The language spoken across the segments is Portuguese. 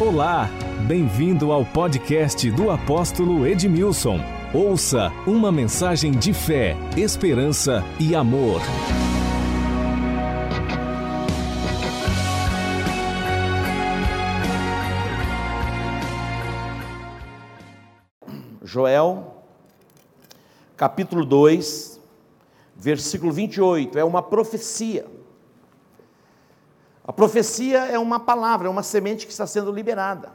Olá, bem-vindo ao podcast do apóstolo Edmilson. Ouça uma mensagem de fé, esperança e amor. Joel, capítulo 2, versículo 28, é uma profecia. A profecia é uma palavra, é uma semente que está sendo liberada.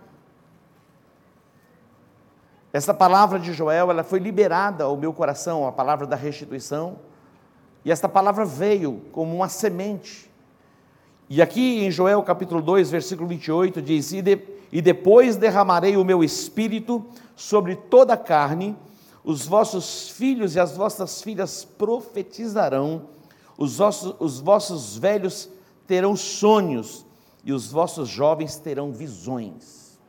Essa palavra de Joel, ela foi liberada ao meu coração, a palavra da restituição, e esta palavra veio como uma semente. E aqui em Joel capítulo 2, versículo 28, diz: E, de, e depois derramarei o meu espírito sobre toda a carne, os vossos filhos e as vossas filhas profetizarão, os vossos, os vossos velhos terão sonhos e os vossos jovens terão visões.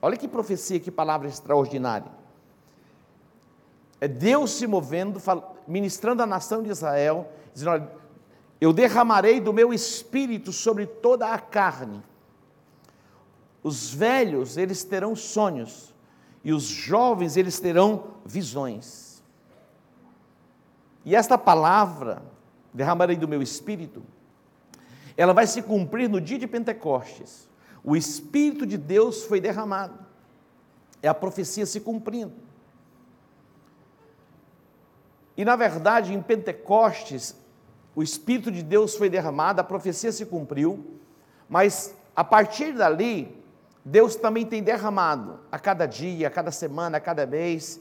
Olha que profecia, que palavra extraordinária. É Deus se movendo, ministrando a nação de Israel, dizendo: olha, eu derramarei do meu espírito sobre toda a carne. Os velhos, eles terão sonhos, e os jovens, eles terão visões. E esta palavra, derramarei do meu espírito, ela vai se cumprir no dia de Pentecostes. O Espírito de Deus foi derramado. É a profecia se cumprindo. E na verdade, em Pentecostes, o Espírito de Deus foi derramado, a profecia se cumpriu, mas a partir dali, Deus também tem derramado a cada dia, a cada semana, a cada mês,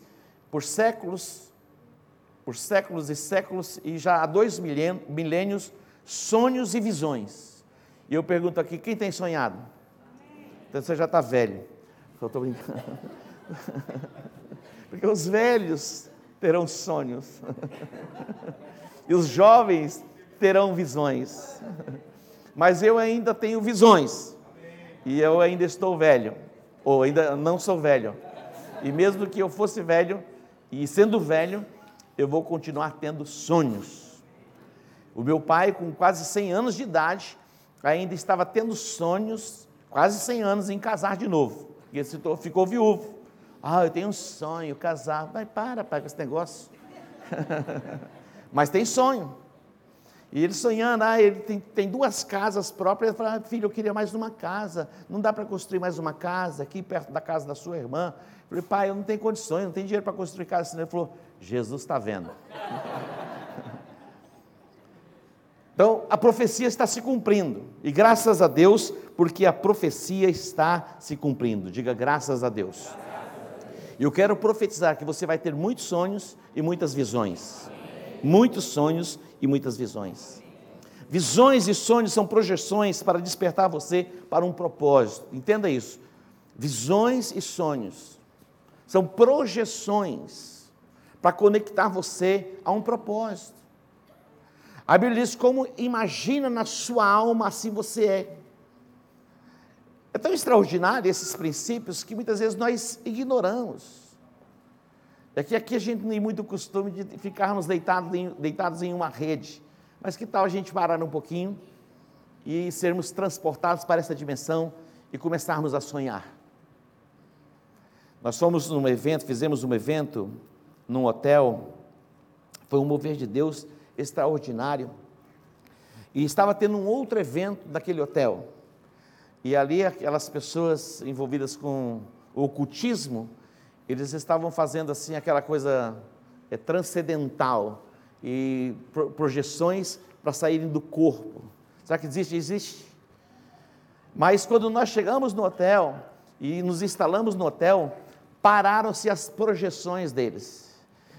por séculos, por séculos e séculos, e já há dois milênios, sonhos e visões. E eu pergunto aqui: quem tem sonhado? Então você já está velho. Eu estou brincando. Porque os velhos terão sonhos, e os jovens terão visões, mas eu ainda tenho visões, e eu ainda estou velho, ou ainda não sou velho, e mesmo que eu fosse velho, e sendo velho, eu vou continuar tendo sonhos. O meu pai, com quase 100 anos de idade, ainda estava tendo sonhos, quase 100 anos, em casar de novo. E ele ficou viúvo. Ah, eu tenho um sonho, casar. Vai, para, para com esse negócio. Mas tem sonho. E ele sonhando, ah, ele tem, tem duas casas próprias. Ele fala, ah, filho, eu queria mais uma casa. Não dá para construir mais uma casa aqui perto da casa da sua irmã. Eu falei, pai, eu não tenho condições, não tenho dinheiro para construir casa. Ele falou, Jesus está vendo. Então, a profecia está se cumprindo. E graças a Deus, porque a profecia está se cumprindo. Diga graças a Deus. E eu quero profetizar que você vai ter muitos sonhos e muitas visões. Muitos sonhos e muitas visões. Visões e sonhos são projeções para despertar você para um propósito. Entenda isso. Visões e sonhos são projeções para conectar você a um propósito. A Bíblia diz: como imagina na sua alma, assim você é. É tão extraordinário esses princípios que muitas vezes nós ignoramos. É que aqui a gente tem muito costume de ficarmos deitados em, deitados em uma rede. Mas que tal a gente parar um pouquinho e sermos transportados para essa dimensão e começarmos a sonhar? Nós fomos num evento, fizemos um evento num hotel, foi um mover de Deus extraordinário. E estava tendo um outro evento naquele hotel. E ali aquelas pessoas envolvidas com o ocultismo, eles estavam fazendo assim aquela coisa é, transcendental e pro, projeções para saírem do corpo. Será que existe? Existe. Mas quando nós chegamos no hotel e nos instalamos no hotel, pararam-se as projeções deles.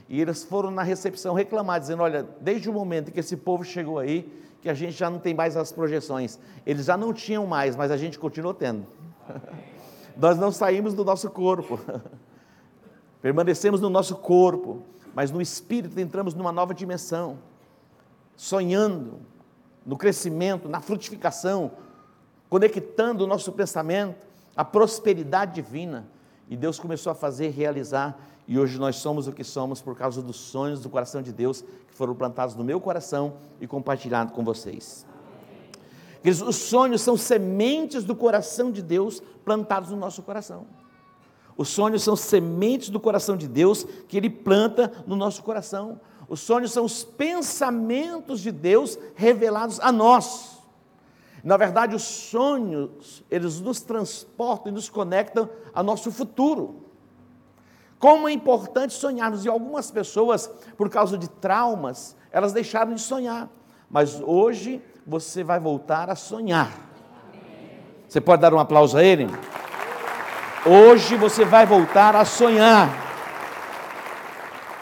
E eles foram na recepção reclamar, dizendo: Olha, desde o momento que esse povo chegou aí, que a gente já não tem mais as projeções. Eles já não tinham mais, mas a gente continuou tendo. Nós não saímos do nosso corpo, permanecemos no nosso corpo, mas no espírito entramos numa nova dimensão, sonhando no crescimento, na frutificação, conectando o nosso pensamento à prosperidade divina. E Deus começou a fazer realizar e hoje nós somos o que somos por causa dos sonhos do coração de Deus que foram plantados no meu coração e compartilhados com vocês. Os sonhos são sementes do coração de Deus plantados no nosso coração. Os sonhos são sementes do coração de Deus que Ele planta no nosso coração. Os sonhos são os pensamentos de Deus revelados a nós. Na verdade, os sonhos, eles nos transportam e nos conectam ao nosso futuro. Como é importante sonharmos, e algumas pessoas, por causa de traumas, elas deixaram de sonhar. Mas hoje você vai voltar a sonhar. Você pode dar um aplauso a ele? Hoje você vai voltar a sonhar.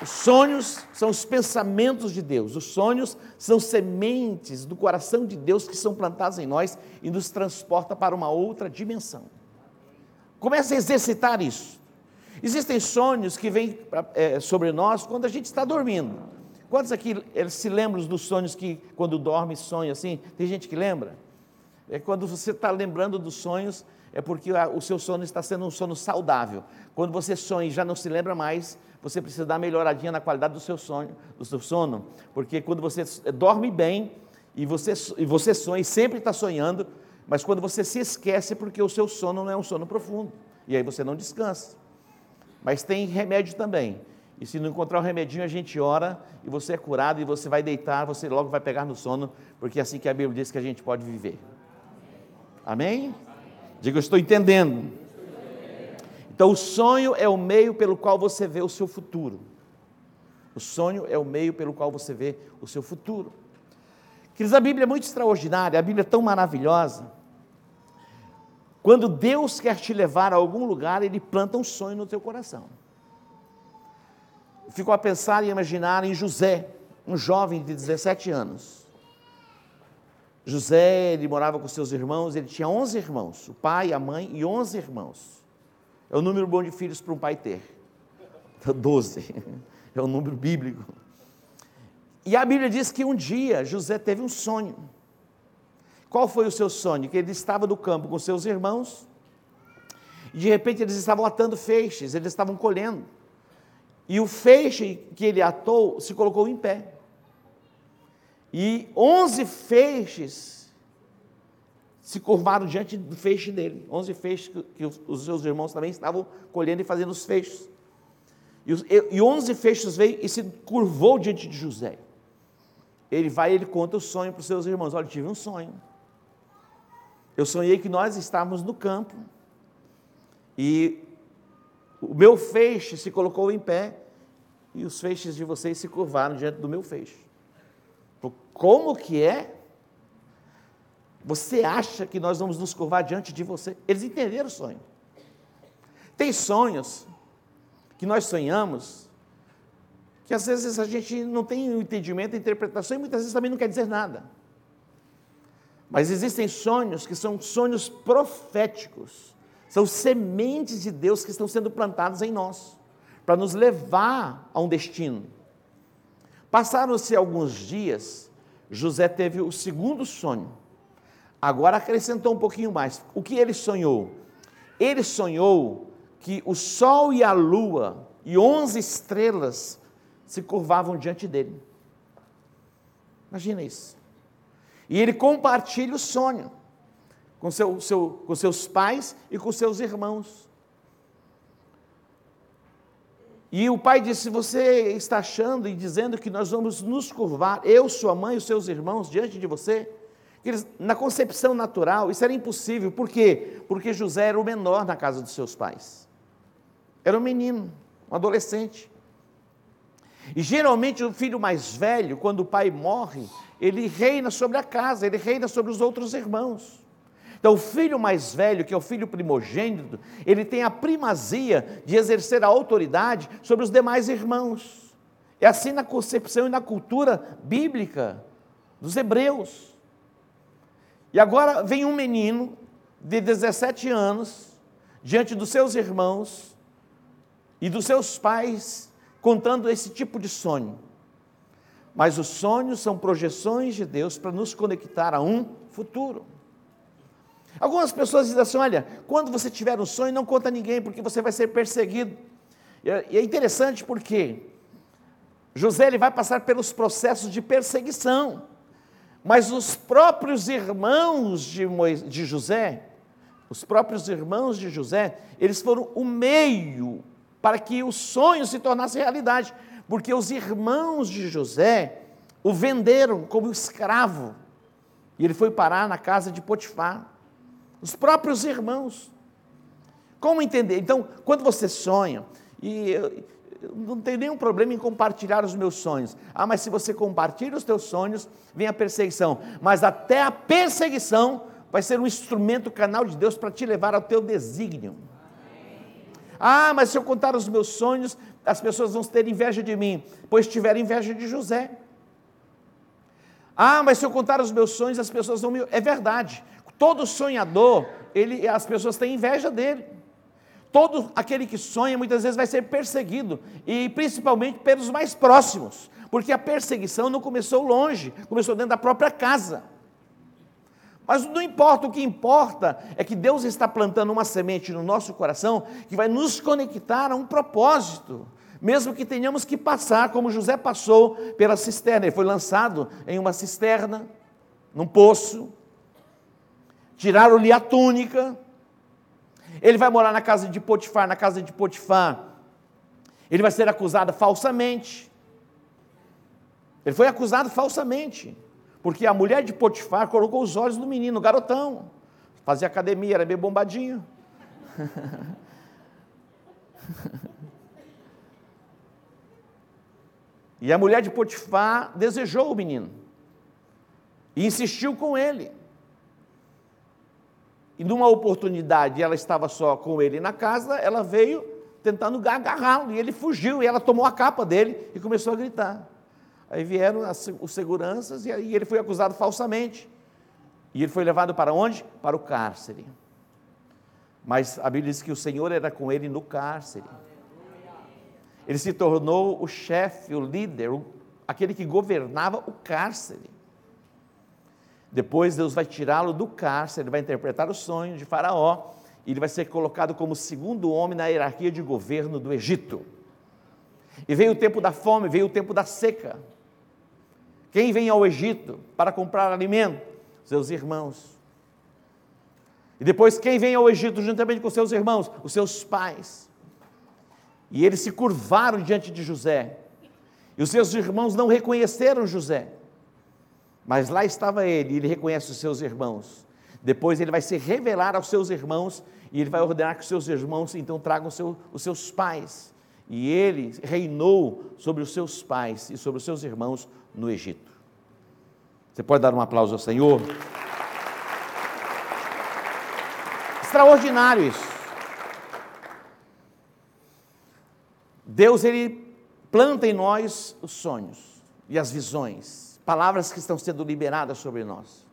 Os sonhos são os pensamentos de Deus, os sonhos são sementes do coração de Deus que são plantadas em nós e nos transporta para uma outra dimensão. Comece a exercitar isso. Existem sonhos que vêm é, sobre nós quando a gente está dormindo. Quantos aqui se lembram dos sonhos que quando dorme sonha assim? Tem gente que lembra? É quando você está lembrando dos sonhos, é porque o seu sono está sendo um sono saudável. Quando você sonha e já não se lembra mais, você precisa dar uma melhoradinha na qualidade do seu sonho, do seu sono, porque quando você dorme bem e você, e você sonha e sempre está sonhando, mas quando você se esquece porque o seu sono não é um sono profundo, e aí você não descansa. Mas tem remédio também. E se não encontrar o remedinho, a gente ora e você é curado e você vai deitar, você logo vai pegar no sono, porque é assim que a Bíblia diz que a gente pode viver. Amém? Diga, eu estou entendendo. Então, o sonho é o meio pelo qual você vê o seu futuro. O sonho é o meio pelo qual você vê o seu futuro. Queridos, a Bíblia é muito extraordinária, a Bíblia é tão maravilhosa. Quando Deus quer te levar a algum lugar, Ele planta um sonho no teu coração. Ficou a pensar e imaginar em José, um jovem de 17 anos. José, ele morava com seus irmãos, ele tinha 11 irmãos, o pai, a mãe e 11 irmãos. É o número bom de filhos para um pai ter. Doze. É o número bíblico. E a Bíblia diz que um dia José teve um sonho. Qual foi o seu sonho? Que ele estava no campo com seus irmãos, e de repente eles estavam atando feixes, eles estavam colhendo. E o feixe que ele atou se colocou em pé. E onze feixes se curvaram diante do feixe dele. Onze feixes que, que os, seus irmãos também estavam colhendo e fazendo os feixes. E, onze feixes veio e se curvou diante de José. Ele vai e ele conta o sonho para os seus irmãos. Olha, tive um sonho. Eu sonhei que nós estávamos no campo e o meu feixe se colocou em pé e os feixes de vocês se curvaram diante do meu feixe. Como que é você acha que nós vamos nos curvar diante de você? Eles entenderam o sonho. Tem sonhos que nós sonhamos que às vezes a gente não tem o entendimento, a interpretação e muitas vezes também não quer dizer nada. Mas existem sonhos que são sonhos proféticos, são sementes de Deus que estão sendo plantadas em nós, para nos levar a um destino. Passaram-se alguns dias, José teve o segundo sonho. Agora acrescentou um pouquinho mais. O que ele sonhou? Ele sonhou que o sol e a lua e onze estrelas se curvavam diante dele. Imagina isso. E ele compartilha o sonho com, seu, seu, com seus pais e com seus irmãos. E o pai disse: Você está achando e dizendo que nós vamos nos curvar, eu, sua mãe e os seus irmãos, diante de você? Na concepção natural, isso era impossível. Por quê? Porque José era o menor na casa dos seus pais. Era um menino, um adolescente. E geralmente o filho mais velho, quando o pai morre, ele reina sobre a casa, ele reina sobre os outros irmãos. Então, o filho mais velho, que é o filho primogênito, ele tem a primazia de exercer a autoridade sobre os demais irmãos. É assim na concepção e na cultura bíblica dos hebreus. E agora vem um menino de 17 anos, diante dos seus irmãos e dos seus pais, contando esse tipo de sonho. Mas os sonhos são projeções de Deus para nos conectar a um futuro. Algumas pessoas dizem assim: olha, quando você tiver um sonho, não conta a ninguém, porque você vai ser perseguido. E é interessante porque José ele vai passar pelos processos de perseguição. Mas os próprios irmãos de, Moisés, de José, os próprios irmãos de José, eles foram o meio para que o sonho se tornasse realidade, porque os irmãos de José o venderam como escravo, e ele foi parar na casa de Potifar. Os próprios irmãos. Como entender? Então, quando você sonha, e eu, eu não tenho nenhum problema em compartilhar os meus sonhos. Ah, mas se você compartilha os teus sonhos, vem a perseguição. Mas até a perseguição vai ser um instrumento, canal de Deus para te levar ao teu desígnio. Ah, mas se eu contar os meus sonhos, as pessoas vão ter inveja de mim, pois tiveram inveja de José. Ah, mas se eu contar os meus sonhos, as pessoas vão me. É verdade. Todo sonhador, ele, as pessoas têm inveja dele. Todo aquele que sonha muitas vezes vai ser perseguido, e principalmente pelos mais próximos, porque a perseguição não começou longe, começou dentro da própria casa. Mas não importa, o que importa é que Deus está plantando uma semente no nosso coração que vai nos conectar a um propósito, mesmo que tenhamos que passar, como José passou pela cisterna, ele foi lançado em uma cisterna, num poço, tiraram-lhe a túnica, ele vai morar na casa de Potifar, na casa de Potifar, ele vai ser acusado falsamente, ele foi acusado falsamente, porque a mulher de Potifar colocou os olhos no menino, garotão, fazia academia, era bem bombadinho. E a mulher de Potifar desejou o menino e insistiu com ele. E numa oportunidade, ela estava só com ele na casa, ela veio tentando agarrá-lo, e ele fugiu, e ela tomou a capa dele e começou a gritar. Aí vieram as, os seguranças, e aí ele foi acusado falsamente. E ele foi levado para onde? Para o cárcere. Mas a Bíblia diz que o Senhor era com ele no cárcere. Ele se tornou o chefe, o líder, o, aquele que governava o cárcere. Depois Deus vai tirá-lo do cárcere, ele vai interpretar o sonho de Faraó, e ele vai ser colocado como segundo homem na hierarquia de governo do Egito. E veio o tempo da fome, veio o tempo da seca. Quem vem ao Egito para comprar alimento? Seus irmãos. E depois, quem vem ao Egito juntamente com seus irmãos? Os seus pais. E eles se curvaram diante de José. E os seus irmãos não reconheceram José. Mas lá estava ele, e ele reconhece os seus irmãos. Depois ele vai se revelar aos seus irmãos, e ele vai ordenar que os seus irmãos então tragam seu, os seus pais. E ele reinou sobre os seus pais e sobre os seus irmãos no Egito. Você pode dar um aplauso ao Senhor? Extraordinário isso. Deus ele planta em nós os sonhos e as visões, palavras que estão sendo liberadas sobre nós.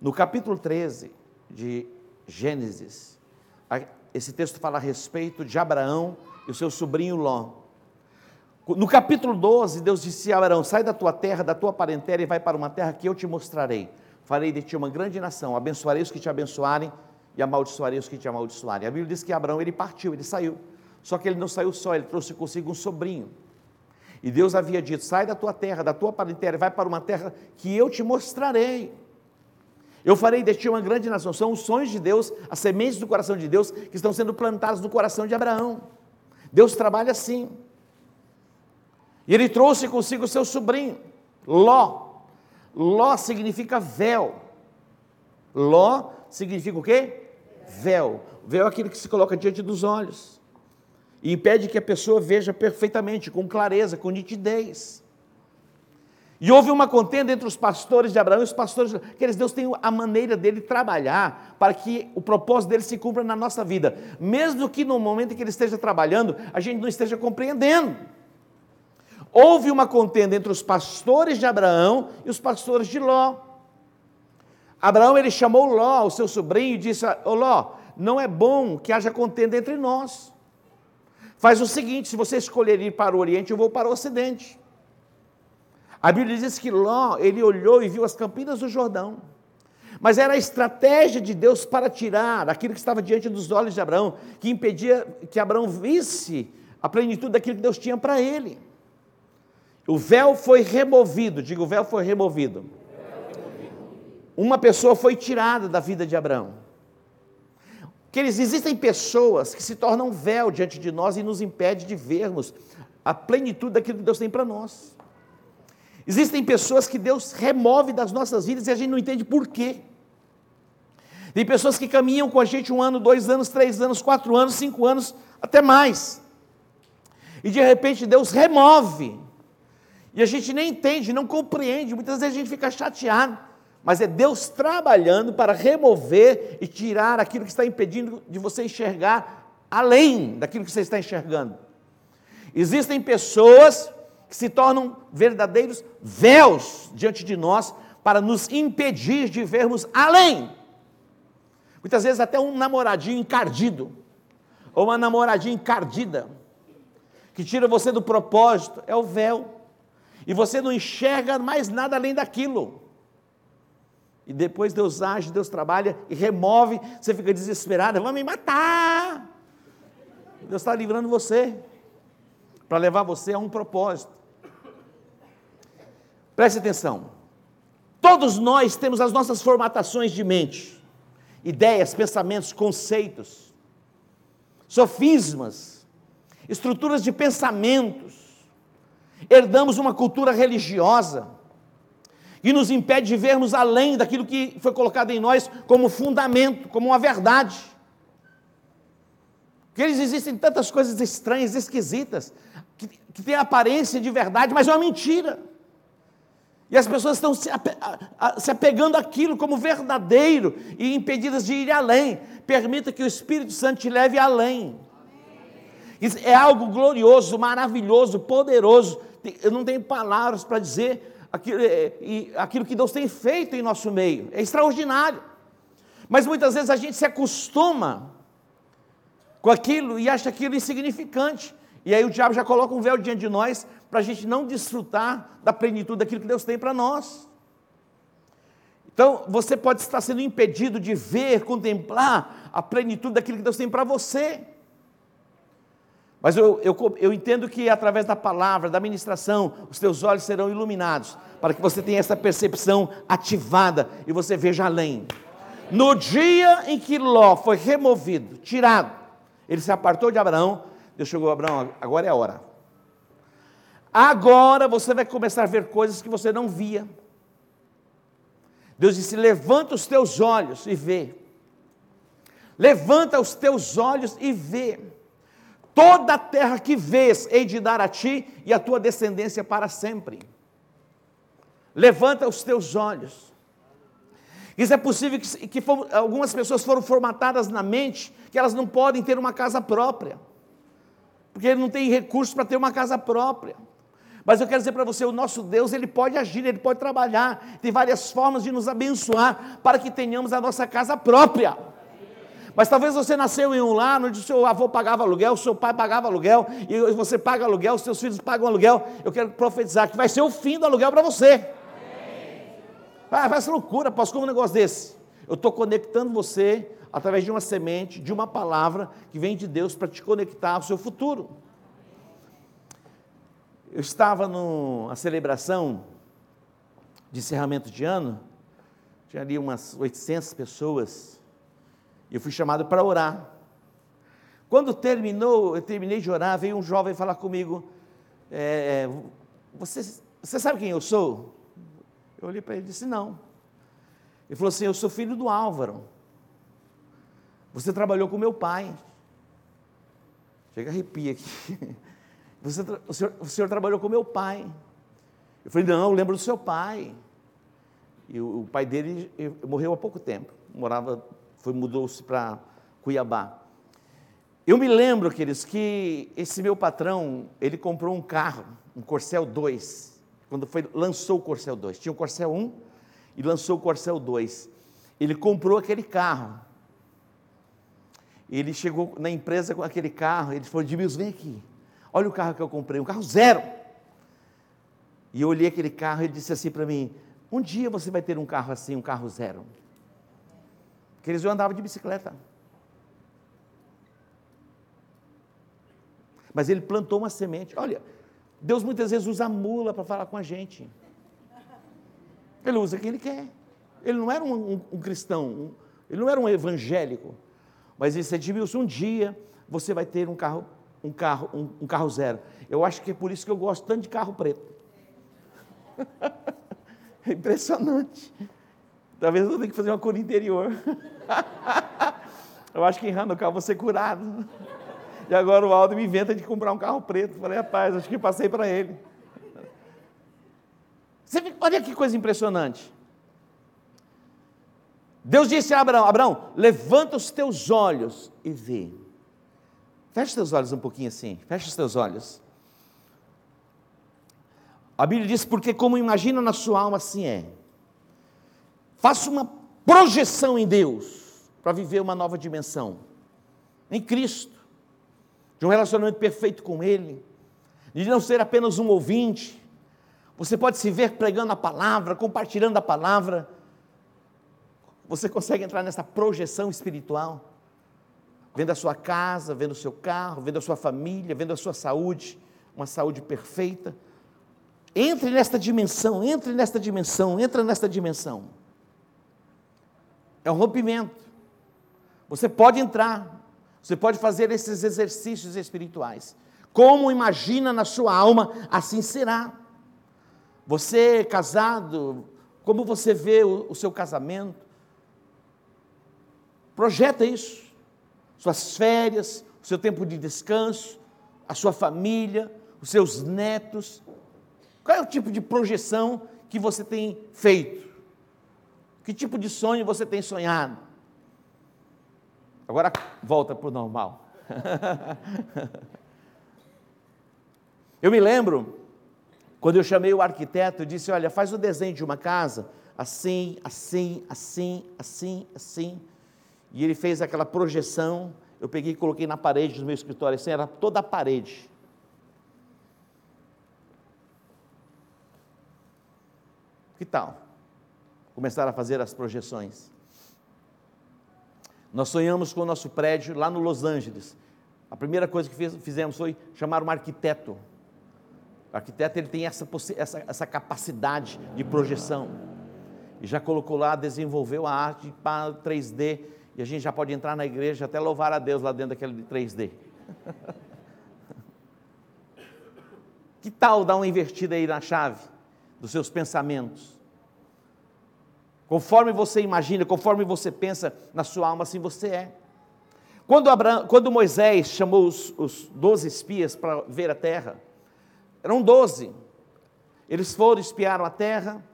No capítulo 13 de Gênesis, esse texto fala a respeito de Abraão e o seu sobrinho Ló. No capítulo 12, Deus disse a Abraão: Sai da tua terra, da tua parentela e vai para uma terra que eu te mostrarei. Farei de ti uma grande nação, abençoarei os que te abençoarem e amaldiçoarei os que te amaldiçoarem. A Bíblia diz que Abraão ele partiu, ele saiu. Só que ele não saiu só, ele trouxe consigo um sobrinho. E Deus havia dito: sai da tua terra, da tua parentela, vai para uma terra que eu te mostrarei. Eu farei de ti uma grande nação. São os sonhos de Deus, as sementes do coração de Deus que estão sendo plantadas no coração de Abraão. Deus trabalha assim. E ele trouxe consigo seu sobrinho, Ló. Ló significa véu. Ló significa o quê? Véu. Véu é aquilo que se coloca diante dos olhos e impede que a pessoa veja perfeitamente, com clareza, com nitidez. E houve uma contenda entre os pastores de Abraão e os pastores, que eles, Deus tem a maneira dele trabalhar para que o propósito dele se cumpra na nossa vida, mesmo que no momento em que ele esteja trabalhando, a gente não esteja compreendendo. Houve uma contenda entre os pastores de Abraão e os pastores de Ló. Abraão ele chamou Ló, o seu sobrinho, e disse: Ô Ló, não é bom que haja contenda entre nós. Faz o seguinte: se você escolher ir para o Oriente, eu vou para o Ocidente. A Bíblia diz que Ló, ele olhou e viu as campinas do Jordão. Mas era a estratégia de Deus para tirar aquilo que estava diante dos olhos de Abraão, que impedia que Abraão visse a plenitude daquilo que Deus tinha para ele. O véu foi removido, digo, o véu foi removido. uma pessoa foi tirada da vida de Abraão. Queridos, existem pessoas que se tornam véu diante de nós e nos impede de vermos a plenitude daquilo que Deus tem para nós. Existem pessoas que Deus remove das nossas vidas e a gente não entende por quê. Tem pessoas que caminham com a gente um ano, dois anos, três anos, quatro anos, cinco anos, até mais. E de repente Deus remove. E a gente nem entende, não compreende. Muitas vezes a gente fica chateado. Mas é Deus trabalhando para remover e tirar aquilo que está impedindo de você enxergar além daquilo que você está enxergando. Existem pessoas que se tornam verdadeiros véus diante de nós para nos impedir de vermos além. Muitas vezes até um namoradinho encardido, ou uma namoradinha encardida, que tira você do propósito, é o véu. E você não enxerga mais nada além daquilo. E depois Deus age, Deus trabalha e remove, você fica desesperado, vão me matar. Deus está livrando você para levar você a um propósito. Preste atenção. Todos nós temos as nossas formatações de mente, ideias, pensamentos, conceitos, sofismas, estruturas de pensamentos. Herdamos uma cultura religiosa e nos impede de vermos além daquilo que foi colocado em nós como fundamento, como uma verdade. Porque eles existem tantas coisas estranhas, esquisitas, que, que têm aparência de verdade, mas é uma mentira. E as pessoas estão se, ape, se apegando àquilo como verdadeiro e impedidas de ir além. Permita que o Espírito Santo te leve além. Isso é algo glorioso, maravilhoso, poderoso. Eu não tenho palavras para dizer aquilo, é, aquilo que Deus tem feito em nosso meio. É extraordinário. Mas muitas vezes a gente se acostuma com aquilo e acha aquilo insignificante. E aí o diabo já coloca um véu diante de nós para a gente não desfrutar da plenitude daquilo que Deus tem para nós. Então, você pode estar sendo impedido de ver, contemplar a plenitude daquilo que Deus tem para você. Mas eu, eu, eu, entendo que através da palavra, da ministração, os teus olhos serão iluminados, para que você tenha essa percepção ativada e você veja além. No dia em que Ló foi removido, tirado, ele se apartou de Abraão, Deus chegou a Abraão, agora é a hora. Agora você vai começar a ver coisas que você não via. Deus disse: levanta os teus olhos e vê. Levanta os teus olhos e vê. Toda a terra que vês, hei de dar a ti e a tua descendência para sempre. Levanta os teus olhos. Isso é possível que, que for, algumas pessoas foram formatadas na mente que elas não podem ter uma casa própria, porque não tem recursos para ter uma casa própria. Mas eu quero dizer para você, o nosso Deus, ele pode agir, ele pode trabalhar, tem várias formas de nos abençoar para que tenhamos a nossa casa própria. Mas talvez você nasceu em um lar onde o seu avô pagava aluguel, o seu pai pagava aluguel, e você paga aluguel, os seus filhos pagam aluguel. Eu quero profetizar que vai ser o fim do aluguel para você. Ah, vai ser loucura, posso como um negócio desse? Eu estou conectando você através de uma semente, de uma palavra que vem de Deus para te conectar ao seu futuro. Eu estava numa celebração de encerramento de ano, tinha ali umas 800 pessoas, eu fui chamado para orar. Quando terminou, eu terminei de orar, veio um jovem falar comigo, é, você, você sabe quem eu sou? Eu olhei para ele e disse, não. Ele falou assim, eu sou filho do Álvaro. Você trabalhou com meu pai. Chega arrepia aqui. Você, o, senhor, o senhor trabalhou com meu pai. Eu falei, não, eu lembro do seu pai. E o, o pai dele morreu há pouco tempo. Morava, foi mudou-se para Cuiabá. Eu me lembro, queridos, que esse meu patrão, ele comprou um carro, um Corcel 2, quando foi, lançou o Corcel 2. Tinha o Corcel 1 e lançou o Corcel 2. Ele comprou aquele carro. Ele chegou na empresa com aquele carro, ele falou, Edmilson, vem aqui. Olha o carro que eu comprei, um carro zero. E eu olhei aquele carro e ele disse assim para mim: Um dia você vai ter um carro assim, um carro zero. Porque eles eu andava de bicicleta. Mas ele plantou uma semente. Olha, Deus muitas vezes usa mula para falar com a gente. Ele usa quem ele quer. Ele não era um, um, um cristão, um, ele não era um evangélico. Mas ele disse, Edmilson, um dia você vai ter um carro, um carro, um, um carro zero. Eu acho que é por isso que eu gosto tanto de carro preto. É impressionante. Talvez eu tenha que fazer uma cura interior. eu acho que em Hanukkah vou ser curado. E agora o Aldo me inventa de comprar um carro preto. Falei, rapaz, acho que passei para ele. Você, olha que coisa impressionante. Deus disse a Abraão: Abraão, levanta os teus olhos e vê. Fecha os teus olhos um pouquinho assim, fecha os teus olhos. A Bíblia diz: porque como imagina na sua alma, assim é. Faça uma projeção em Deus para viver uma nova dimensão, em Cristo, de um relacionamento perfeito com Ele, de não ser apenas um ouvinte. Você pode se ver pregando a palavra, compartilhando a palavra. Você consegue entrar nessa projeção espiritual, vendo a sua casa, vendo o seu carro, vendo a sua família, vendo a sua saúde, uma saúde perfeita. Entre nesta dimensão, entre nesta dimensão, entra nesta dimensão. É um rompimento. Você pode entrar, você pode fazer esses exercícios espirituais. Como imagina na sua alma, assim será. Você casado, como você vê o, o seu casamento? Projeta isso. Suas férias, o seu tempo de descanso, a sua família, os seus netos. Qual é o tipo de projeção que você tem feito? Que tipo de sonho você tem sonhado? Agora volta para o normal. eu me lembro, quando eu chamei o arquiteto, eu disse: Olha, faz o desenho de uma casa, assim, assim, assim, assim, assim. E ele fez aquela projeção. Eu peguei e coloquei na parede do meu escritório, assim, era toda a parede. Que tal? Começar a fazer as projeções. Nós sonhamos com o nosso prédio lá no Los Angeles. A primeira coisa que fizemos foi chamar um arquiteto. O arquiteto ele tem essa, essa, essa capacidade de projeção. E já colocou lá, desenvolveu a arte para 3D. E a gente já pode entrar na igreja até louvar a Deus lá dentro daquele 3D. que tal dar uma invertida aí na chave? dos seus pensamentos. Conforme você imagina, conforme você pensa na sua alma, assim você é. Quando, Abraão, quando Moisés chamou os, doze espias para ver a terra, eram doze. Eles foram, espiaram a terra,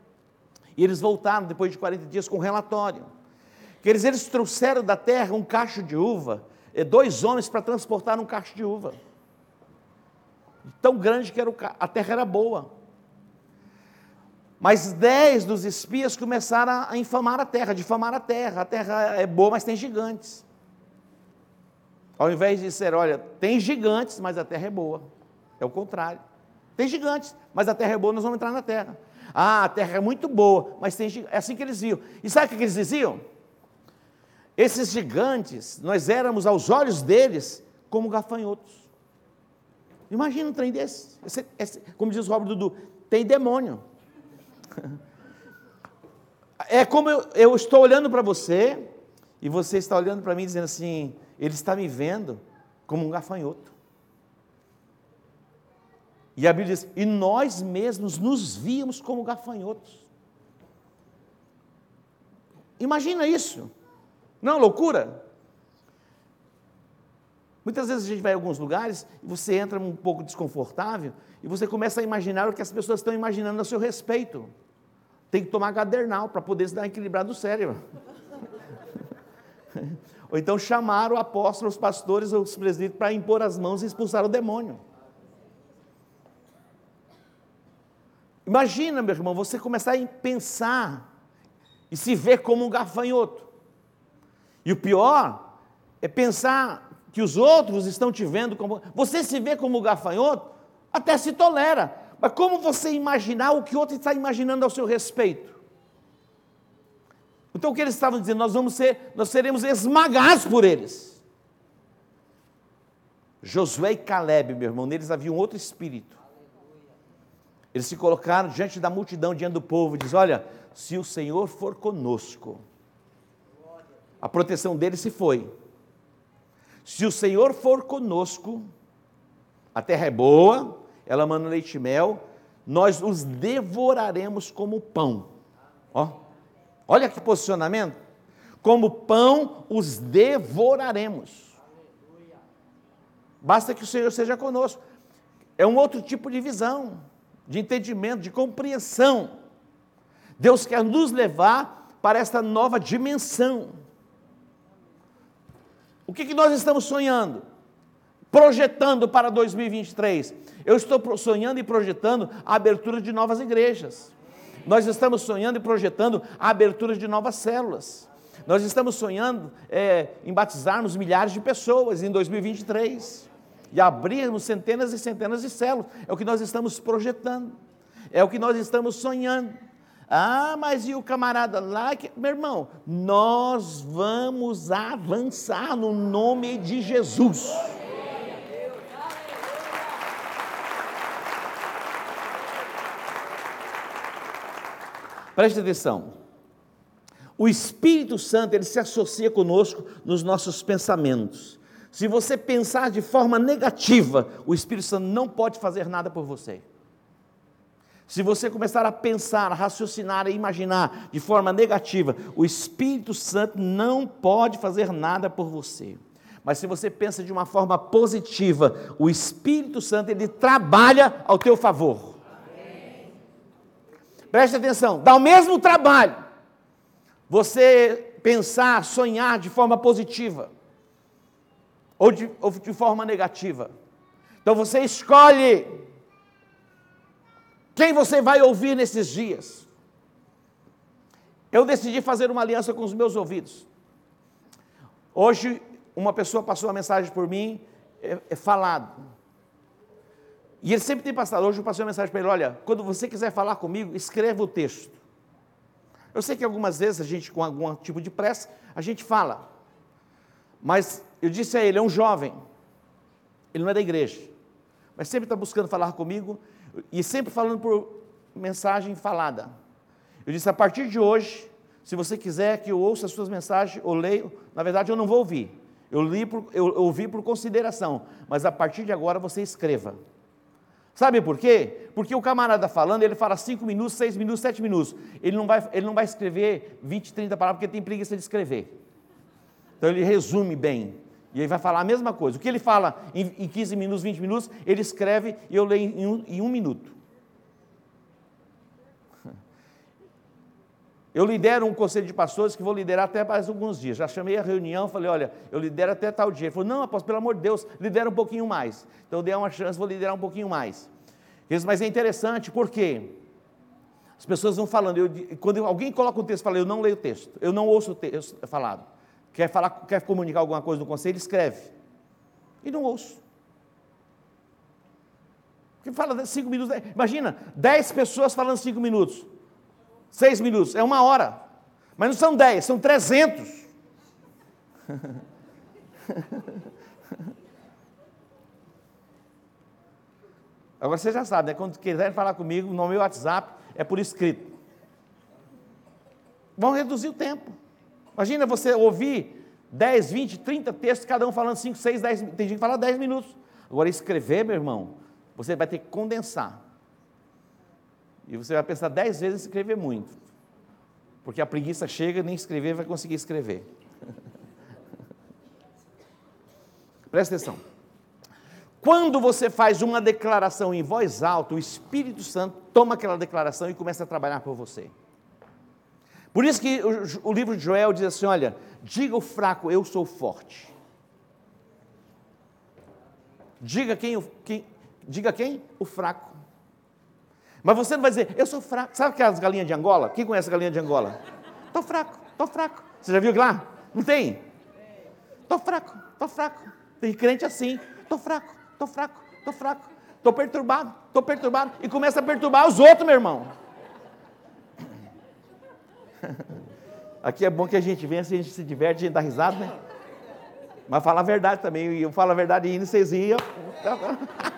e eles voltaram depois de 40 dias com um relatório. Que eles, eles trouxeram da terra um cacho de uva, dois homens para transportar um cacho de uva. Tão grande que era o, a terra era boa. Mas dez dos espias começaram a infamar a terra, difamar a terra. A terra é boa, mas tem gigantes. Ao invés de dizer, olha, tem gigantes, mas a terra é boa. É o contrário. Tem gigantes, mas a terra é boa, nós vamos entrar na terra. Ah, a terra é muito boa, mas tem gigantes. É assim que eles viam. E sabe o que eles diziam? Esses gigantes, nós éramos aos olhos deles como gafanhotos. Imagina um trem desse. Esse, esse, como diz o Robert Dudu, tem demônio. É como eu, eu estou olhando para você e você está olhando para mim dizendo assim: ele está me vendo como um gafanhoto. E a Bíblia diz: e nós mesmos nos víamos como gafanhotos. Imagina isso. Não é loucura? Muitas vezes a gente vai em alguns lugares e você entra um pouco desconfortável e você começa a imaginar o que as pessoas estão imaginando a seu respeito. Tem que tomar gadernal para poder se dar equilibrado o cérebro. Ou então chamar o apóstolo, os pastores, os presbíteros para impor as mãos e expulsar o demônio. Imagina, meu irmão, você começar a pensar e se ver como um gafanhoto. E o pior é pensar que os outros estão te vendo como. Você se vê como gafanhoto, até se tolera. Mas como você imaginar o que outro está imaginando ao seu respeito? Então o que eles estavam dizendo? Nós vamos ser, nós seremos esmagados por eles. Josué e Caleb, meu irmão, neles havia um outro espírito. Eles se colocaram diante da multidão, diante do povo, e diz: Olha, se o Senhor for conosco, a proteção dele se foi. Se o Senhor for conosco, a terra é boa, ela manda leite e mel, nós os devoraremos como pão. Ó, olha que posicionamento. Como pão os devoraremos. Basta que o Senhor seja conosco. É um outro tipo de visão, de entendimento, de compreensão. Deus quer nos levar para esta nova dimensão. O que, que nós estamos sonhando? Projetando para 2023. Eu estou sonhando e projetando a abertura de novas igrejas. Nós estamos sonhando e projetando a abertura de novas células. Nós estamos sonhando é, em batizarmos milhares de pessoas em 2023 e abrirmos centenas e centenas de células. É o que nós estamos projetando, é o que nós estamos sonhando. Ah, mas e o camarada lá? Que... Meu irmão, nós vamos avançar no nome de Jesus. Preste atenção. O Espírito Santo, ele se associa conosco nos nossos pensamentos. Se você pensar de forma negativa, o Espírito Santo não pode fazer nada por você. Se você começar a pensar, a raciocinar, a imaginar de forma negativa, o Espírito Santo não pode fazer nada por você. Mas se você pensa de uma forma positiva, o Espírito Santo ele trabalha ao teu favor. Preste atenção, dá o mesmo trabalho você pensar, sonhar de forma positiva ou de, ou de forma negativa. Então você escolhe quem você vai ouvir nesses dias? Eu decidi fazer uma aliança com os meus ouvidos. Hoje, uma pessoa passou uma mensagem por mim, é, é falado. E ele sempre tem passado. Hoje eu passei uma mensagem para ele: olha, quando você quiser falar comigo, escreva o texto. Eu sei que algumas vezes a gente, com algum tipo de pressa, a gente fala. Mas eu disse a ele: é um jovem, ele não é da igreja, mas sempre está buscando falar comigo e sempre falando por mensagem falada. Eu disse: a partir de hoje, se você quiser que eu ouça as suas mensagens, ou leio, na verdade eu não vou ouvir. Eu, li por, eu, eu ouvi por consideração, mas a partir de agora você escreva. Sabe por quê? Porque o camarada falando, ele fala 5 minutos, 6 minutos, 7 minutos. Ele não, vai, ele não vai escrever 20, 30 palavras, porque tem preguiça de escrever. Então ele resume bem. E aí vai falar a mesma coisa. O que ele fala em, em 15 minutos, 20 minutos, ele escreve e eu leio em um, em um minuto. Eu lidero um conselho de pastores que vou liderar até mais alguns dias. Já chamei a reunião, falei, olha, eu lidero até tal dia. Ele falou, não, apóstolo, pelo amor de Deus, lidera um pouquinho mais. Então eu dei uma chance, vou liderar um pouquinho mais. Mas é interessante, porque as pessoas vão falando, eu, quando alguém coloca um texto, fala, eu não leio o texto, eu não ouço o texto falado. Quer, falar, quer comunicar alguma coisa no conselho, escreve. E não ouço. Porque fala cinco minutos. Imagina, dez pessoas falando cinco minutos. Seis minutos, é uma hora. Mas não são dez, são trezentos. Agora você já sabe, né? quando quiserem falar comigo no meu WhatsApp, é por escrito. Vão reduzir o tempo. Imagina você ouvir 10, 20, 30 textos, cada um falando 5, 6, 10, tem gente que fala 10 minutos. Agora, escrever, meu irmão, você vai ter que condensar. E você vai pensar 10 vezes em escrever muito. Porque a preguiça chega, nem escrever vai conseguir escrever. Presta atenção. Quando você faz uma declaração em voz alta, o Espírito Santo toma aquela declaração e começa a trabalhar por você. Por isso que o, o livro de Joel diz assim: olha, diga o fraco, eu sou forte. Diga quem, quem, diga quem? O fraco. Mas você não vai dizer, eu sou fraco. Sabe aquelas galinhas de Angola? Quem conhece a galinha de Angola? Estou fraco, estou fraco. Você já viu lá? Não tem? Estou fraco, estou fraco. Tem crente assim, estou fraco, estou fraco, estou fraco. Estou perturbado, estou perturbado. E começa a perturbar os outros, meu irmão. Aqui é bom que a gente venha, a gente se diverte, a gente dá risada, né? Mas fala a verdade também. Eu falo a verdade e vocês riam.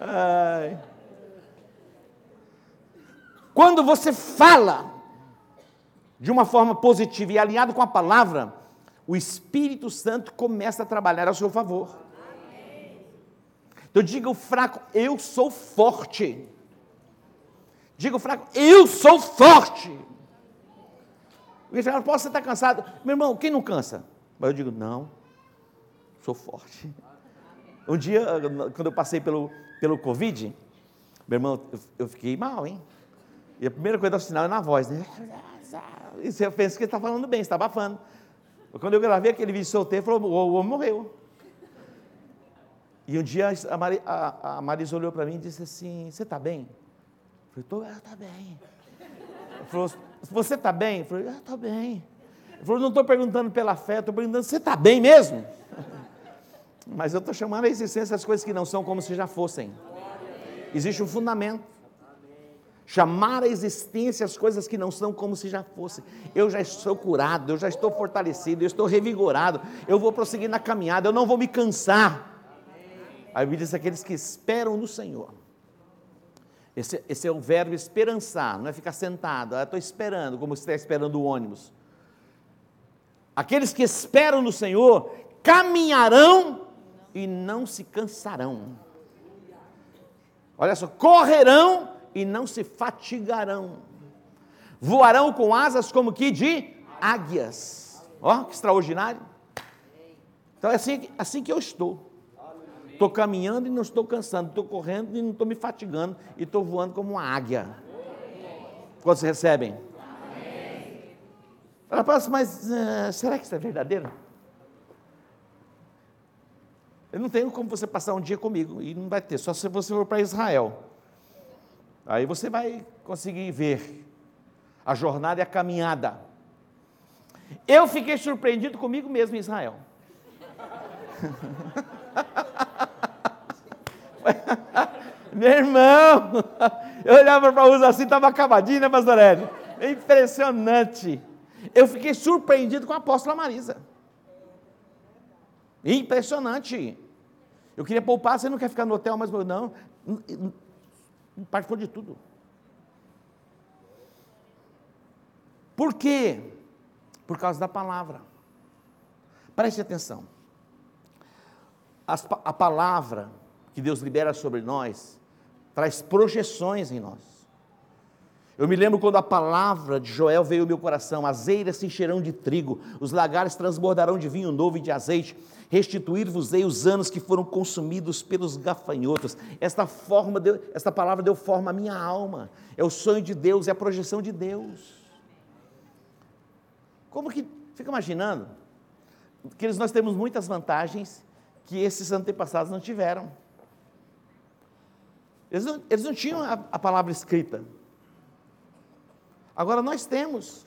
Ai. Quando você fala de uma forma positiva e alinhado com a palavra, o Espírito Santo começa a trabalhar ao seu favor. Então diga o fraco, eu sou forte. Diga o fraco, eu sou forte. Porque fala, posso estar cansado. Meu irmão, quem não cansa? Mas eu digo, não, sou forte. Um dia, quando eu passei pelo, pelo Covid, meu irmão, eu, eu fiquei mal, hein? E a primeira coisa do sinal é na voz, né? E você pensa que ele está falando bem, está abafando. Quando eu gravei aquele vídeo solteiro, falou, o homem morreu. E um dia a, Mari, a, a Marisa olhou para mim e disse assim, você está bem? Eu falei, estou, está bem. Falou, você está bem? Eu falei, ah, estou bem. Ele falou, não estou perguntando pela fé, estou perguntando, você está bem mesmo? Mas eu estou chamando a existência das coisas que não são como se já fossem. Existe um fundamento. Chamar a existência as coisas que não são como se já fossem. Eu já estou curado, eu já estou fortalecido, eu estou revigorado, eu vou prosseguir na caminhada, eu não vou me cansar. A Bíblia diz aqueles que esperam no Senhor. Esse, esse, é o verbo esperançar, não é ficar sentado, ah, estou esperando, como você está esperando o ônibus. Aqueles que esperam no Senhor caminharão e não se cansarão. Olha só, correrão e não se fatigarão. Voarão com asas como que de águias. Ó, que extraordinário. Então é assim, assim que eu estou. Estou caminhando e não estou cansando, estou correndo e não estou me fatigando, e estou voando como uma águia. Quantos recebem? Ela fala mas uh, será que isso é verdadeiro? Eu não tenho como você passar um dia comigo, e não vai ter, só se você for para Israel. Aí você vai conseguir ver a jornada e a caminhada. Eu fiquei surpreendido comigo mesmo em Israel. Meu irmão, eu olhava para Usa assim, estava acabadinho, né, pastor? Impressionante. Eu fiquei surpreendido com a apóstola Marisa. Impressionante. Eu queria poupar, você não quer ficar no hotel, mas não, participou de tudo. Por quê? Por causa da palavra. Preste atenção. As, a palavra que Deus libera sobre nós traz projeções em nós. Eu me lembro quando a palavra de Joel veio ao meu coração: as eiras se encherão de trigo, os lagares transbordarão de vinho novo e de azeite, restituir-vos-ei os anos que foram consumidos pelos gafanhotos. Esta, forma deu, esta palavra deu forma à minha alma, é o sonho de Deus, é a projeção de Deus. Como que, fica imaginando, que nós temos muitas vantagens que esses antepassados não tiveram. Eles não, eles não tinham a, a palavra escrita, Agora nós temos.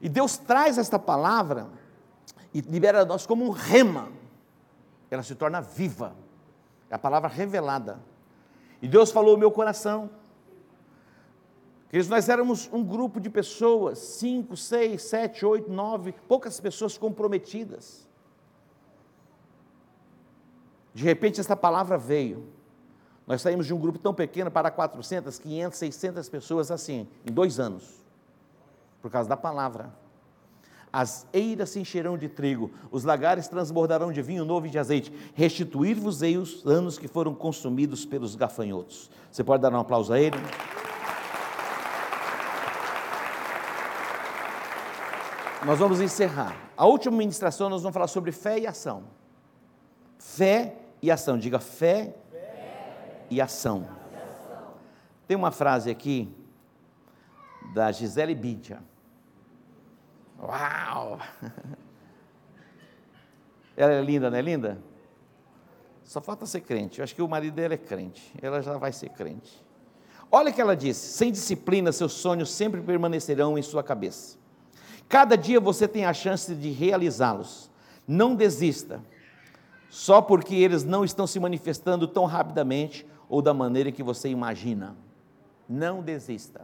E Deus traz esta palavra e libera nós como um rema. Ela se torna viva. É a palavra revelada. E Deus falou ao meu coração. Que nós éramos um grupo de pessoas, cinco, seis, sete, oito, nove, poucas pessoas comprometidas. De repente esta palavra veio. Nós saímos de um grupo tão pequeno para 400, 500, 600 pessoas assim, em dois anos, por causa da palavra. As eiras se encherão de trigo, os lagares transbordarão de vinho novo e de azeite. Restituir-vos-ei os anos que foram consumidos pelos gafanhotos. Você pode dar um aplauso a ele? Nós vamos encerrar. A última ministração nós vamos falar sobre fé e ação. Fé e ação. Diga fé e ação. Tem uma frase aqui da Gisele Bündchen. Uau! Ela é linda, não é linda? Só falta ser crente. Eu acho que o marido dela é crente. Ela já vai ser crente. Olha o que ela disse: sem disciplina, seus sonhos sempre permanecerão em sua cabeça. Cada dia você tem a chance de realizá-los. Não desista. Só porque eles não estão se manifestando tão rapidamente ou da maneira que você imagina. Não desista.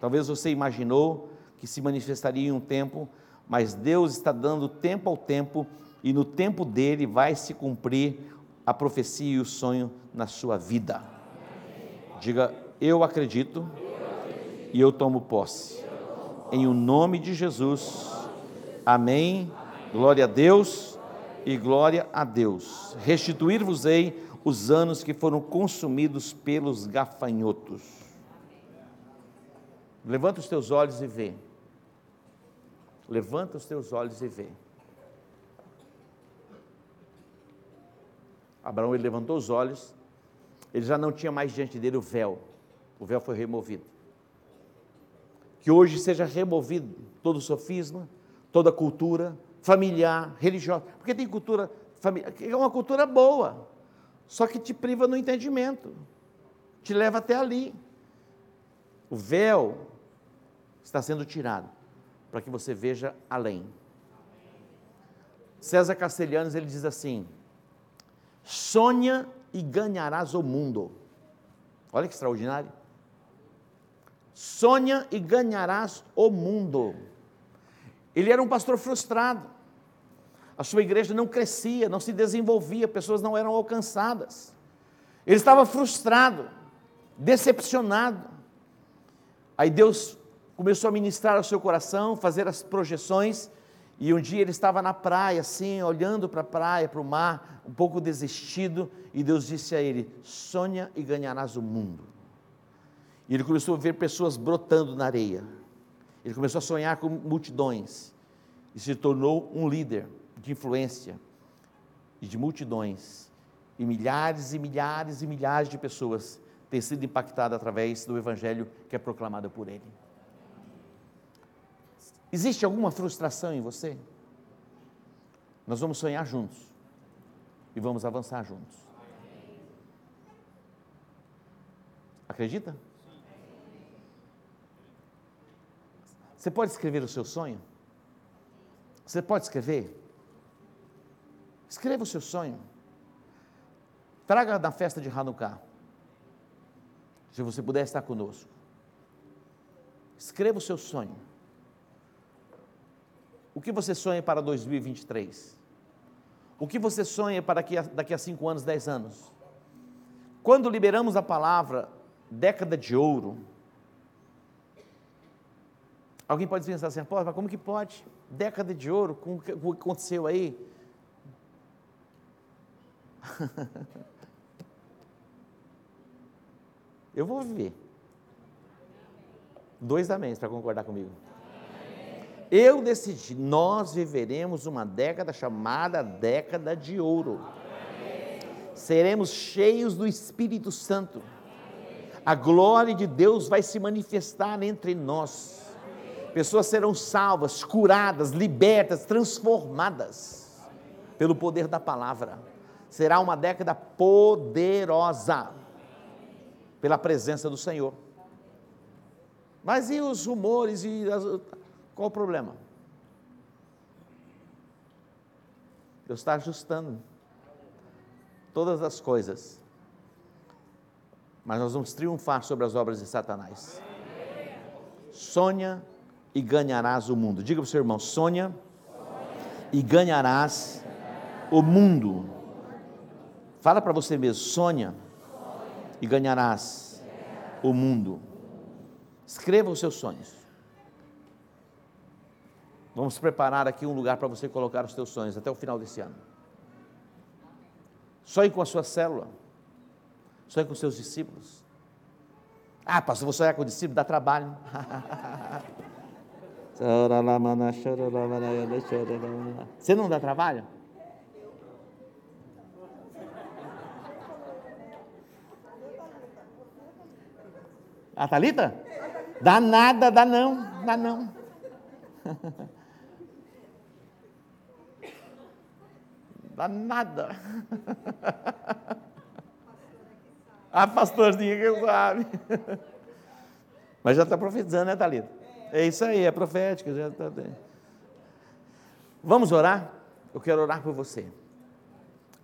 Talvez você imaginou que se manifestaria em um tempo, mas Deus está dando tempo ao tempo e no tempo dele vai se cumprir a profecia e o sonho na sua vida. Diga, Eu acredito e eu tomo posse. Em o nome de Jesus. Amém. Glória a Deus e glória a Deus. Restituir-vos-ei os anos que foram consumidos pelos gafanhotos. Levanta os teus olhos e vê. Levanta os teus olhos e vê. Abraão ele levantou os olhos, ele já não tinha mais diante dele o véu, o véu foi removido. Que hoje seja removido todo o sofisma, toda a cultura familiar, religiosa, porque tem cultura familiar, é uma cultura boa, só que te priva no entendimento, te leva até ali. O véu está sendo tirado para que você veja além. César Castelhanos ele diz assim: sonha e ganharás o mundo. Olha que extraordinário. Sonha e ganharás o mundo. Ele era um pastor frustrado. A sua igreja não crescia, não se desenvolvia, pessoas não eram alcançadas. Ele estava frustrado, decepcionado. Aí Deus começou a ministrar ao seu coração, fazer as projeções, e um dia ele estava na praia, assim, olhando para a praia, para o mar, um pouco desistido, e Deus disse a ele: Sonha e ganharás o mundo. E ele começou a ver pessoas brotando na areia. Ele começou a sonhar com multidões e se tornou um líder de influência e de multidões. E milhares e milhares e milhares de pessoas têm sido impactadas através do evangelho que é proclamado por ele. Existe alguma frustração em você? Nós vamos sonhar juntos e vamos avançar juntos. Acredita? Você pode escrever o seu sonho? Você pode escrever? Escreva o seu sonho. Traga na festa de Hanukkah. Se você puder estar conosco. Escreva o seu sonho. O que você sonha para 2023? O que você sonha para daqui a, daqui a cinco anos, dez anos? Quando liberamos a palavra década de ouro, alguém pode pensar assim, mas como que pode? Década de ouro, com o que aconteceu aí? Eu vou viver. Dois amém para concordar comigo. Eu decidi, nós viveremos uma década chamada década de ouro. Seremos cheios do Espírito Santo. A glória de Deus vai se manifestar entre nós. Pessoas serão salvas, curadas, libertas, transformadas pelo poder da palavra. Será uma década poderosa pela presença do Senhor. Mas e os rumores e as, qual o problema? Deus está ajustando todas as coisas. Mas nós vamos triunfar sobre as obras de Satanás. Sonha e ganharás o mundo. Diga para o seu irmão: sonha e ganharás o mundo. Fala para você mesmo: sonha e ganharás o mundo. Escreva os seus sonhos. Vamos preparar aqui um lugar para você colocar os teus sonhos até o final desse ano. Sonhe com a sua célula. Sonhe com os seus discípulos. Ah, pastor, vou sonhar com o discípulo, dá trabalho. Você não dá trabalho? A Thalita? Dá nada, dá não, dá não. Dá nada. A pastorzinha que sabe. Mas já está profetizando, né, Thalita? É isso aí, é profética. Já tá... Vamos orar? Eu quero orar por você.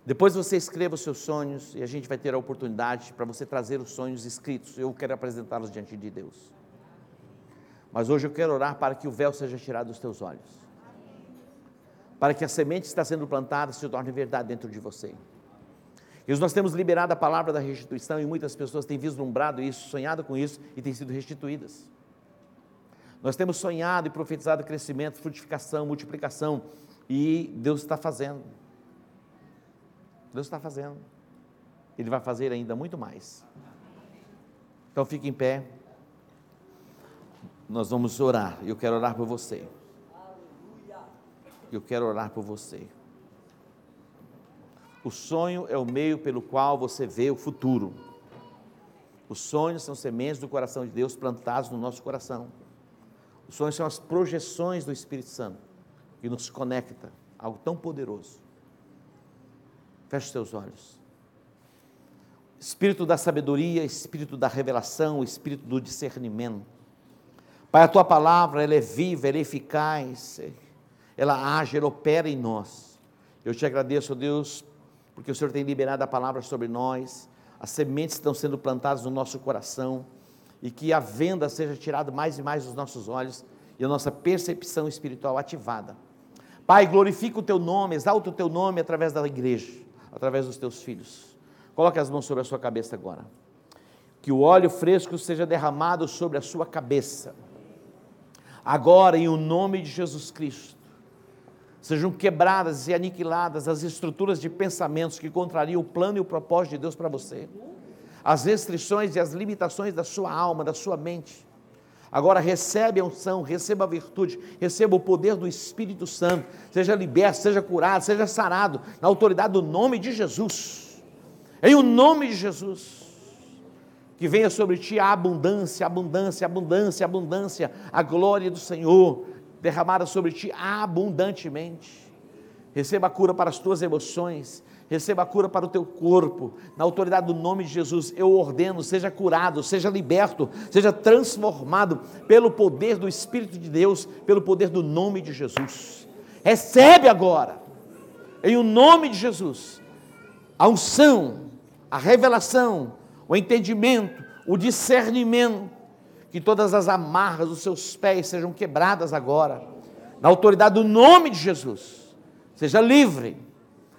Depois você escreva os seus sonhos e a gente vai ter a oportunidade para você trazer os sonhos escritos. Eu quero apresentá-los diante de Deus. Mas hoje eu quero orar para que o véu seja tirado dos teus olhos para que a semente que está sendo plantada se torne verdade dentro de você. E nós temos liberado a palavra da restituição e muitas pessoas têm vislumbrado isso, sonhado com isso e têm sido restituídas. Nós temos sonhado e profetizado crescimento, frutificação, multiplicação e Deus está fazendo. Deus está fazendo. Ele vai fazer ainda muito mais. Então fique em pé. Nós vamos orar. Eu quero orar por você. Eu quero orar por você. O sonho é o meio pelo qual você vê o futuro. Os sonhos são sementes do coração de Deus plantados no nosso coração. Os sonhos são as projeções do Espírito Santo que nos conecta a algo tão poderoso. Feche os seus olhos. Espírito da sabedoria, Espírito da revelação, Espírito do discernimento. Pai, a tua palavra, ela é viva, ela é eficaz, ela age, ela opera em nós. Eu te agradeço, Deus, porque o Senhor tem liberado a palavra sobre nós, as sementes estão sendo plantadas no nosso coração, e que a venda seja tirada mais e mais dos nossos olhos e a nossa percepção espiritual ativada. Pai, glorifica o teu nome, exalta o teu nome através da igreja, através dos teus filhos. Coloque as mãos sobre a sua cabeça agora. Que o óleo fresco seja derramado sobre a sua cabeça. Agora, em o nome de Jesus Cristo sejam quebradas e aniquiladas as estruturas de pensamentos que contrariam o plano e o propósito de Deus para você, as restrições e as limitações da sua alma, da sua mente. Agora recebe a unção, receba a virtude, receba o poder do Espírito Santo, seja liberto, seja curado, seja sarado, na autoridade do nome de Jesus. Em o nome de Jesus. Que venha sobre ti a abundância, abundância, abundância, abundância, a glória do Senhor, derramada sobre ti abundantemente. Receba a cura para as tuas emoções, receba a cura para o teu corpo, na autoridade do nome de Jesus, eu ordeno, seja curado, seja liberto, seja transformado pelo poder do Espírito de Deus, pelo poder do nome de Jesus. Recebe agora, em o nome de Jesus, a unção, a revelação, o entendimento, o discernimento, que todas as amarras dos seus pés sejam quebradas agora, na autoridade do nome de Jesus. Seja livre,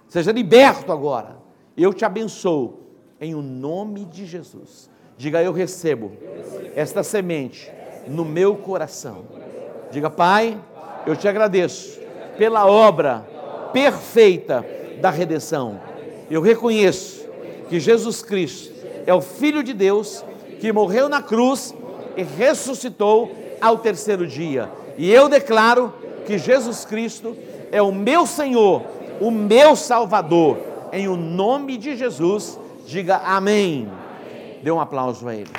seja liberto agora. Eu te abençoo em o nome de Jesus. Diga, eu recebo esta semente no meu coração. Diga, Pai, eu te agradeço pela obra perfeita da redenção. Eu reconheço que Jesus Cristo é o Filho de Deus que morreu na cruz e ressuscitou ao terceiro dia. E eu declaro que Jesus Cristo é o meu Senhor, o meu Salvador. Em o nome de Jesus, diga amém. Dê um aplauso a Ele.